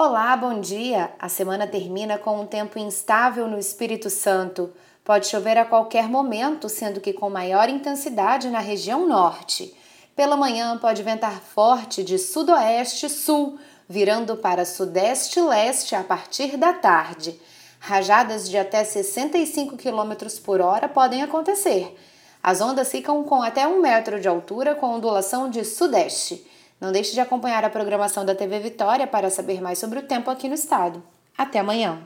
Olá, bom dia! A semana termina com um tempo instável no Espírito Santo. Pode chover a qualquer momento, sendo que com maior intensidade na região norte. Pela manhã pode ventar forte de sudoeste-sul, virando para sudeste-leste a partir da tarde. Rajadas de até 65 km por hora podem acontecer. As ondas ficam com até um metro de altura com ondulação de sudeste. Não deixe de acompanhar a programação da TV Vitória para saber mais sobre o tempo aqui no estado. Até amanhã!